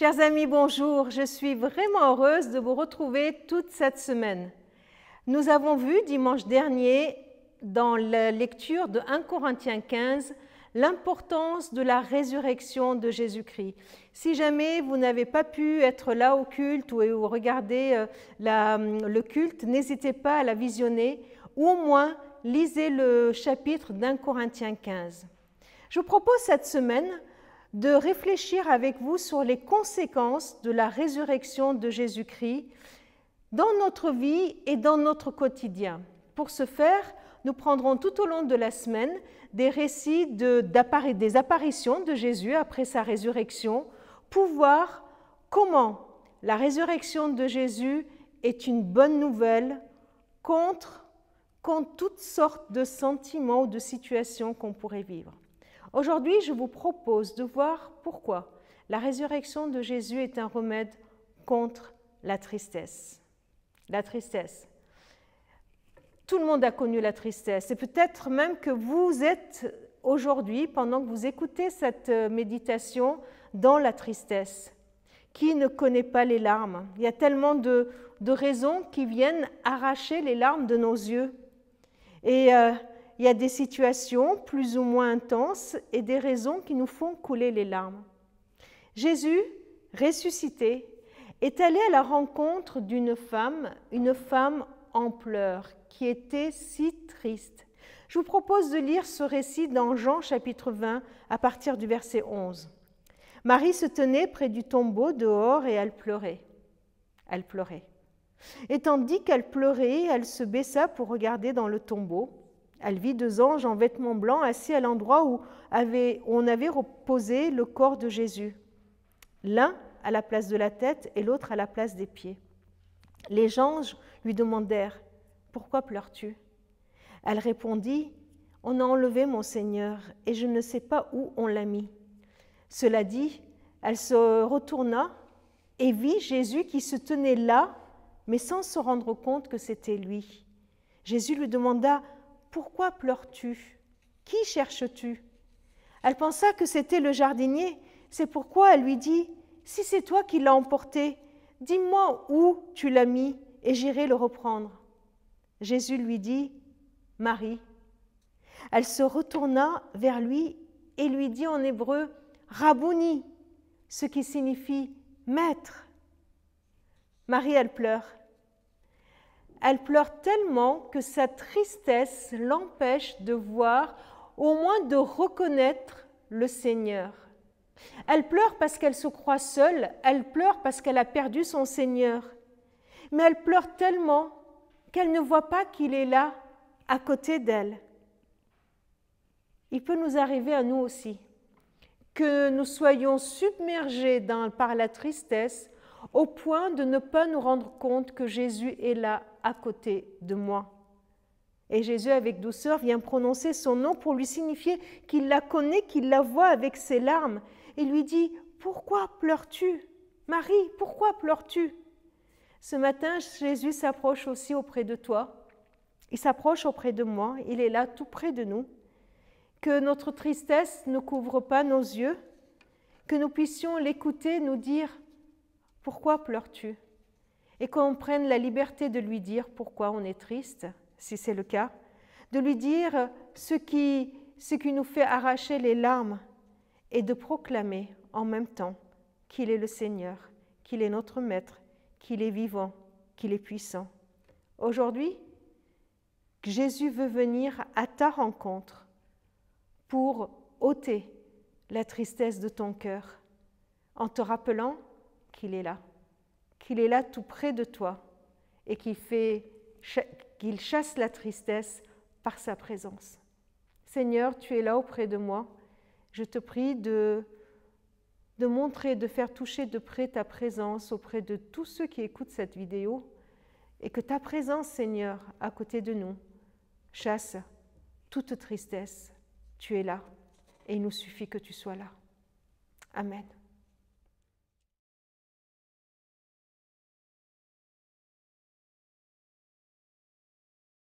Chers amis, bonjour. Je suis vraiment heureuse de vous retrouver toute cette semaine. Nous avons vu dimanche dernier, dans la lecture de 1 Corinthiens 15, l'importance de la résurrection de Jésus-Christ. Si jamais vous n'avez pas pu être là au culte ou regarder euh, le culte, n'hésitez pas à la visionner ou au moins lisez le chapitre d'un Corinthiens 15. Je vous propose cette semaine de réfléchir avec vous sur les conséquences de la résurrection de Jésus-Christ dans notre vie et dans notre quotidien. Pour ce faire, nous prendrons tout au long de la semaine des récits de, des apparitions de Jésus après sa résurrection pour voir comment la résurrection de Jésus est une bonne nouvelle contre, contre toutes sortes de sentiments ou de situations qu'on pourrait vivre. Aujourd'hui, je vous propose de voir pourquoi la résurrection de Jésus est un remède contre la tristesse. La tristesse. Tout le monde a connu la tristesse et peut-être même que vous êtes aujourd'hui, pendant que vous écoutez cette euh, méditation, dans la tristesse. Qui ne connaît pas les larmes? Il y a tellement de, raisons qui viennent arracher les larmes de nos yeux. Et euh, il y a des situations plus ou moins intenses et des raisons qui nous font couler les larmes. Jésus, ressuscité, est allé à la rencontre d'une femme, une femme en pleurs, qui était si triste. Je vous propose de lire ce récit dans Jean chapitre 20 à partir du verset 11. Marie se tenait près du tombeau dehors et elle pleurait. Elle pleurait. Et tandis qu'elle pleurait, elle se baissa pour regarder dans le tombeau. Elle vit deux anges en vêtements blancs assis à l'endroit où, on avait reposé le corps de Jésus, l'un à la place de la tête et l'autre à la place des pieds. Les anges lui demandèrent Pourquoi pleures-tu? Elle répondit On a enlevé mon Seigneur et je ne sais pas où on l'a mis. Cela dit, elle se retourna et vit Jésus qui se tenait là, mais sans se rendre compte que c'était lui. Jésus lui demanda pourquoi pleures-tu? Qui cherches-tu? Elle pensa que c'était le jardinier. C'est pourquoi elle lui dit Si c'est toi qui l'as emporté, dis-moi où tu l'as mis et j'irai le reprendre. Jésus lui dit Marie. Elle se retourna vers lui et lui dit en hébreu Rabouni, ce qui signifie maître. Marie, elle pleure elle pleure tellement que sa tristesse l'empêche de voir, au moins de reconnaître le Seigneur. Elle pleure parce qu'elle se croit seule, elle pleure parce qu'elle a perdu son Seigneur. Mais elle pleure tellement qu'elle ne voit pas qu'il est là, à côté d'elle. Il peut nous arriver à nous aussi que nous soyons submergés par la tristesse au point de ne pas nous rendre compte que Jésus est là à côté de moi. Et Jésus, avec douceur, vient prononcer son nom pour lui signifier qu'il la connaît, qu'il la voit avec ses larmes, et lui dit, Pourquoi pleures-tu Marie, pourquoi pleures-tu? Ce matin, Jésus s'approche aussi auprès de toi. Il s'approche auprès de moi, il est là tout près de nous. Que notre tristesse ne couvre pas nos yeux, que nous puissions l'écouter nous dire pourquoi pleures-tu? Et qu'on prenne la liberté de lui dire pourquoi on est triste, si c'est le cas, de lui dire ce qui, ce qui nous fait arracher les larmes et de proclamer en même temps qu'il est le Seigneur, qu'il est notre Maître, qu'il est vivant, qu'il est puissant. Aujourd'hui, Jésus veut venir à ta rencontre pour ôter la tristesse de ton cœur en te rappelant qu'il est là, qu'il est là tout près de toi et qu'il fait qu'il chasse la tristesse par sa présence. Seigneur, tu es là auprès de moi. Je te prie de, de montrer, de faire toucher de près ta présence auprès de tous ceux qui écoutent cette vidéo et que ta présence, Seigneur, à côté de nous, chasse toute tristesse. Tu es là et il nous suffit que tu sois là. Amen.